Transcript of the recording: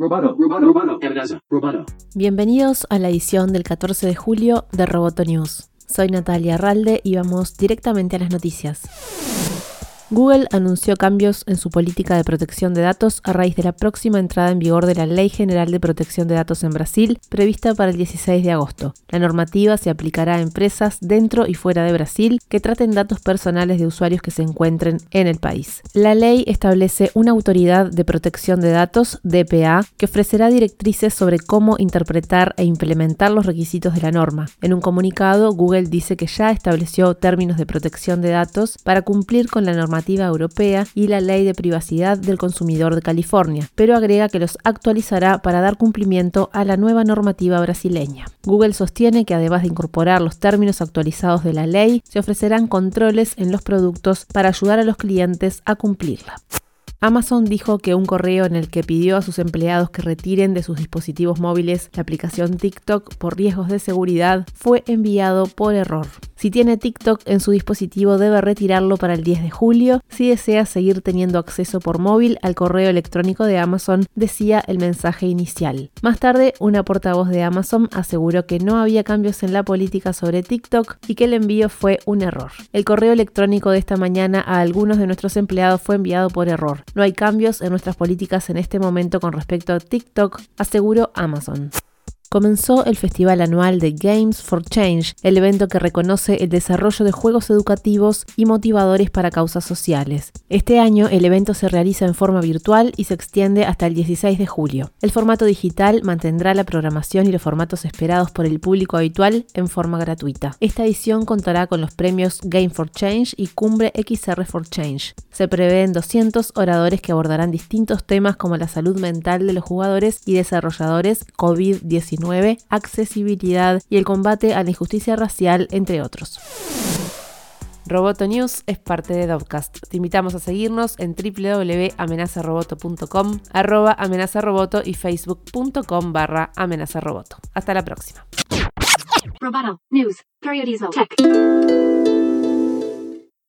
Roboto, roboto, roboto. Bienvenidos a la edición del 14 de julio de Roboto News. Soy Natalia Arralde y vamos directamente a las noticias. Google anunció cambios en su política de protección de datos a raíz de la próxima entrada en vigor de la Ley General de Protección de Datos en Brasil, prevista para el 16 de agosto. La normativa se aplicará a empresas dentro y fuera de Brasil que traten datos personales de usuarios que se encuentren en el país. La ley establece una autoridad de protección de datos, DPA, que ofrecerá directrices sobre cómo interpretar e implementar los requisitos de la norma. En un comunicado, Google dice que ya estableció términos de protección de datos para cumplir con la normativa europea y la Ley de Privacidad del Consumidor de California, pero agrega que los actualizará para dar cumplimiento a la nueva normativa brasileña. Google sostiene que además de incorporar los términos actualizados de la ley, se ofrecerán controles en los productos para ayudar a los clientes a cumplirla. Amazon dijo que un correo en el que pidió a sus empleados que retiren de sus dispositivos móviles la aplicación TikTok por riesgos de seguridad fue enviado por error. Si tiene TikTok en su dispositivo debe retirarlo para el 10 de julio si desea seguir teniendo acceso por móvil al correo electrónico de Amazon, decía el mensaje inicial. Más tarde, una portavoz de Amazon aseguró que no había cambios en la política sobre TikTok y que el envío fue un error. El correo electrónico de esta mañana a algunos de nuestros empleados fue enviado por error. No hay cambios en nuestras políticas en este momento con respecto a TikTok, aseguró Amazon comenzó el festival anual de Games for Change, el evento que reconoce el desarrollo de juegos educativos y motivadores para causas sociales. Este año el evento se realiza en forma virtual y se extiende hasta el 16 de julio. El formato digital mantendrá la programación y los formatos esperados por el público habitual en forma gratuita. Esta edición contará con los premios Game for Change y Cumbre XR for Change. Se prevén 200 oradores que abordarán distintos temas como la salud mental de los jugadores y desarrolladores COVID-19 accesibilidad y el combate a la injusticia racial, entre otros. Roboto News es parte de Dovcast. Te invitamos a seguirnos en www.amenazaroboto.com, arroba amenazaroboto y facebook.com barra amenazaroboto. Hasta la próxima.